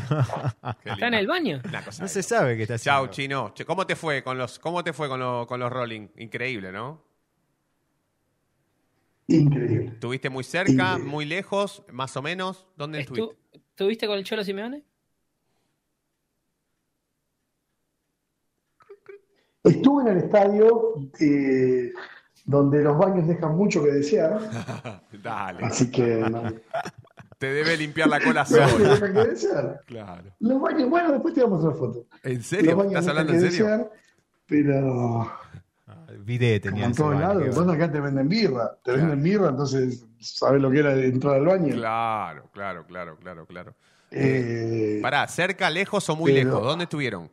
¿Está en el baño? Una cosa No se loco. sabe qué está haciendo. Chau, chino. Che, ¿Cómo te fue con los, cómo te fue con, lo- con los rolling? Increíble, ¿no? Increíble. ¿Estuviste muy cerca, Increíble. muy lejos, más o menos? ¿Dónde Estu- estuviste? ¿Estuviste con el Cholo Simeone? Estuve en el estadio eh, donde los baños dejan mucho que desear, Dale. así que no, Te debe limpiar la cola sola. Claro. Los baños, bueno, después te vamos a hacer foto. ¿En serio? ¿Estás hablando en serio? pero Ah, Vide tenía como en todos lados, que acá te venden birra, te venden birra, entonces sabes lo que era entrar al baño. Claro, claro, claro, claro, claro. Eh, Pará, ¿cerca, lejos o muy pero- lejos? ¿Dónde estuvieron?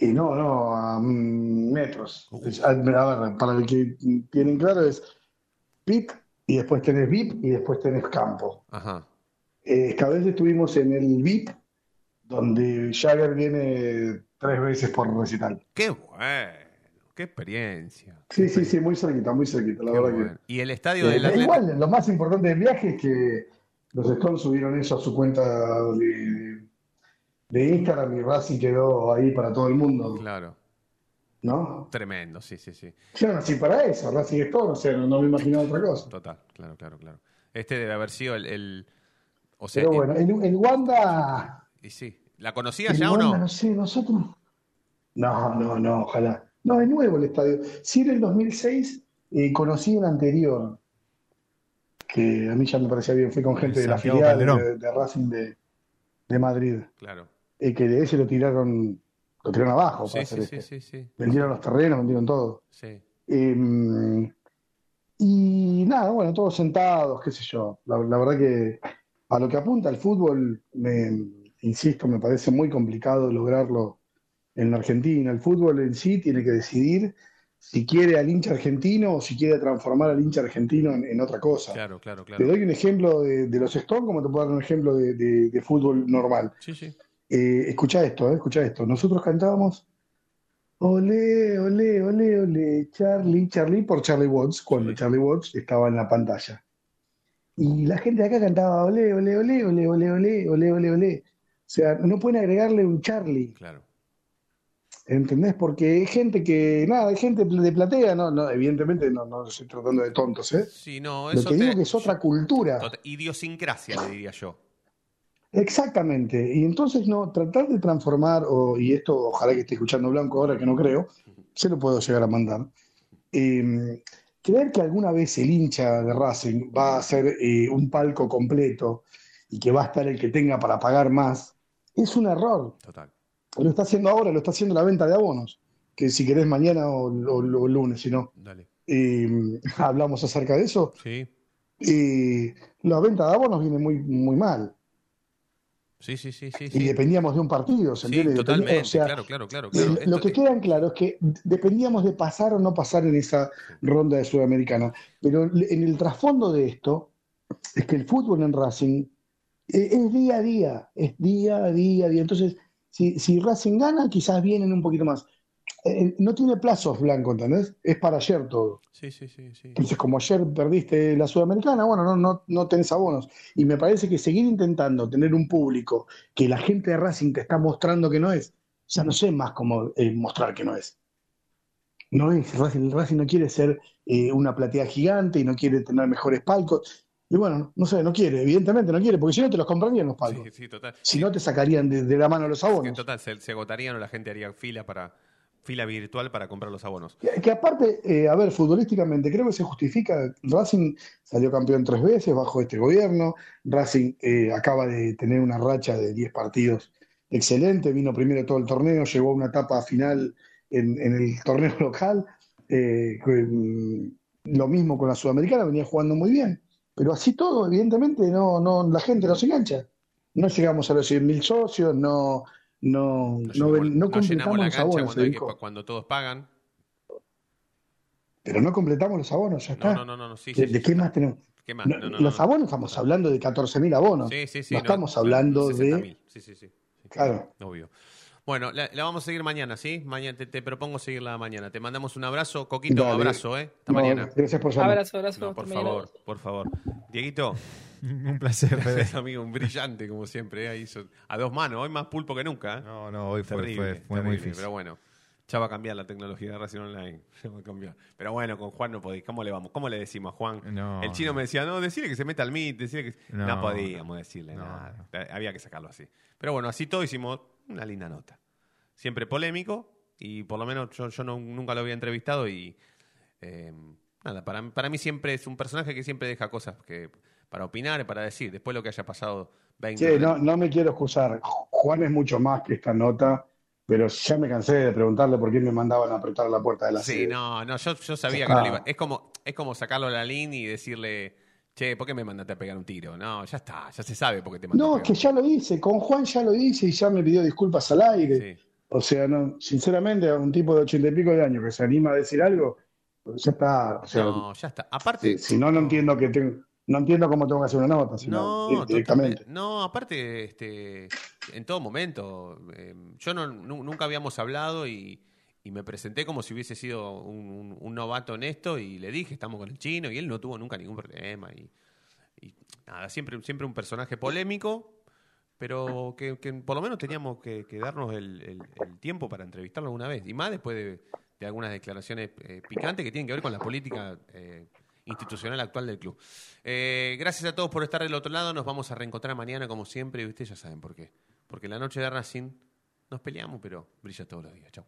Y no, no, a mm, metros. Uh. A ver, para el que tienen claro es pit y después tenés VIP y después tenés campo. Ajá. Eh, esta vez estuvimos en el VIP, donde Jagger viene tres veces por recital. Qué bueno, qué experiencia. Sí, sí, sí, muy cerquita, muy cerquita, la Qué verdad bueno. que. Y el estadio Eh, del da Atlético. igual, lo más importante del viaje es que los Stones subieron eso a su cuenta de, de Instagram y Racing quedó ahí para todo el mundo, Claro, ¿no? tremendo, sí, sí, sí. Yo nací para eso, Racing Stone, o sea, no, no me imaginaba otra cosa. Total, claro, claro, claro. Este debe haber sido el. el- o sea, Pero bueno, el, el Wanda, y sí. ¿La conocías ya o no? no sé, nosotros. No, no, no, ojalá. No, es nuevo el estadio. Sí, en el 2006 eh, conocí un anterior, que a mí ya me parecía bien, fui con gente de la filial de, de Racing de, de Madrid, Claro. eh, que de ese lo tiraron, lo tiraron abajo para sí, hacer sí, este. sí, sí. Vendieron los terrenos, vendieron todo. Sí. Eh, y nada, bueno, todos sentados, qué sé yo. La, la verdad que a lo que apunta el fútbol, me, insisto, me parece muy complicado lograrlo en la Argentina. El fútbol en sí tiene que decidir si quiere al hincha argentino o si quiere transformar al hincha argentino en, en otra cosa. Claro, claro, Te claro. doy un ejemplo de, de los Stones, como te puedo dar un ejemplo de, de- de fútbol normal. Sí, sí. Eh, escucha esto, eh, escucha esto. Nosotros cantábamos Olé, olé, olé, olé, Charlie, Charlie por Charlie Watts, cuando Sí. Charlie Watts estaba en la pantalla. Y la gente de acá cantaba olé, olé, olé, olé, olé, olé, olé, olé, olé. O sea, no pueden agregarle un Charlie. Claro. ¿Entendés? Porque hay gente que, nada, hay gente de platea, no, no, evidentemente no, no estoy tratando de tontos, ¿eh? Sí, no, Lo eso que digo que es otra cultura. Idiosincrasia, le diría yo. Exactamente. Y entonces, no, tratar de transformar, o, y esto ojalá que esté escuchando Blanco ahora que no creo, se lo puedo llegar a mandar. Eh, creer que alguna vez el hincha de Racing va a hacer eh, un palco completo y que va a estar el que tenga para pagar más, es un error. Total. Lo está haciendo ahora, lo está haciendo la venta de abonos, que si querés mañana o, o- lunes, si no. Dale. Eh, hablamos acerca de eso. Sí, Y la venta de abonos viene muy, muy mal. Sí, sí, sí, sí. Y sí. dependíamos de un partido, ¿se Sí, entiende? Dependí- totalmente, o sea, claro, claro, claro. lo Esto- que queda en claro es que dependíamos de pasar o no pasar en esa ronda de Sudamericana. Pero en el trasfondo de esto es que el fútbol en Racing eh, es día a día, es día a día, a día. Entonces, si, si Racing gana, quizás vienen un poquito más. Eh, no tiene plazos blanco, ¿entendés? Es para ayer todo. Sí, sí, sí, sí. Entonces, como ayer perdiste la Sudamericana, bueno, no, no, no tenés abonos. Y me parece que seguir intentando tener un público que la gente de Racing te está mostrando que no es, ya no sé más cómo eh, mostrar que no es. No es, Racing, Racing no quiere ser eh, una platea gigante y no quiere tener mejores palcos. Y bueno, no sé, no quiere, evidentemente no quiere, porque si no te los comprarían los palcos. Sí, sí, total. Si no te sacarían de, de la mano los abonos. total, se, se agotarían o la gente haría fila para fila virtual para comprar los abonos. Que, aparte, eh, a ver, futbolísticamente creo que se justifica. Racing salió campeón tres veces bajo este gobierno. Racing eh, acaba de tener una racha de 10 partidos excelente. Vino primero todo el torneo, llegó a una etapa final en, el torneo local. Eh, mm, lo mismo con la Sudamericana, venía jugando muy bien. Pero así todo, evidentemente, no, no, la gente no se engancha. No llegamos a los 100.000 socios, no, no, no, llenamos- no no completamos los abonos, cuando, hay que- cuando todos pagan. Pero no completamos los abonos, ya está. No, no, no, no, sí, ¿De, sí, de sí, qué está. más tenemos? ¿Qué más? No, No, no, los no. abonos estamos hablando de 14.000 abonos. Sí, sí, sí. no, estamos hablando de... 60.000. Sí, sí, sí. Claro. Obvio. Bueno, la, la vamos a seguir mañana, ¿sí? Mañana te, te propongo seguirla mañana. Te mandamos un abrazo. Coquito, Dale. abrazo, ¿eh? Hasta No, mañana. gracias por llamar. Abrazo, abrazo. No, por favor, por favor. Dieguito, Un placer, gracias, amigo, un brillante como siempre. ¿eh? Ahí hizo- a dos manos, hoy más pulpo que nunca. ¿eh? No, no, hoy fue, Terrible, fue, fue muy terrible, difícil. Pero bueno, ya va a cambiar la tecnología de Racing Online. Ya va a cambiar. Pero bueno, con Juan no podéis. ¿Cómo le vamos? ¿Cómo le decimos a Juan? No, el chino no. me decía, no, decirle que se meta al Meet, decirle que. No, No, podíamos decirle nada. Había que sacarlo así. Pero bueno, así todo hicimos una linda nota. Siempre polémico y por lo menos yo, yo no- nunca lo había entrevistado y. eh, nada, para, para mí siempre es un personaje que siempre deja cosas que para opinar, para decir. Después lo que haya pasado 20 Che, no, no me quiero excusar. Juan es mucho más que esta nota, pero ya me cansé de preguntarle por qué me mandaban a apretar la puerta de la Sí, sede. no, no, yo, yo sabía que Ah. no le iba. Es como, es como sacarlo a la línea y decirle, che, ¿por qué me mandaste a pegar un tiro? No, ya está, ya se sabe por qué te mandó No, a es que pegar. ya lo hice. Con Juan ya lo hice y ya me pidió disculpas al aire. Sí. O sea, no, sinceramente, a un tipo de ochenta y pico de años que se anima a decir algo, ya está. O sea, No, ya está. Aparte, si, si no, no entiendo que tengo, no entiendo cómo tengo que hacer una nota, sino No, di- directamente. No, aparte, este, en todo momento, eh, yo no, nu- nunca habíamos hablado y, y me presenté como si hubiese sido un, un- un novato en esto y le dije, estamos con el chino y él no tuvo nunca ningún problema y, y nada, siempre, siempre un personaje polémico, pero que, que por lo menos teníamos que, que darnos el, el- el tiempo para entrevistarlo alguna vez y más después de, de algunas declaraciones eh, picantes que tienen que ver con la política eh, institucional actual del club. Eh, gracias a todos por estar del otro lado. Nos vamos a reencontrar mañana, como siempre. ¿Viste? Ya saben por qué. Porque la noche de Racing nos peleamos, pero brilla todos los días. Chau.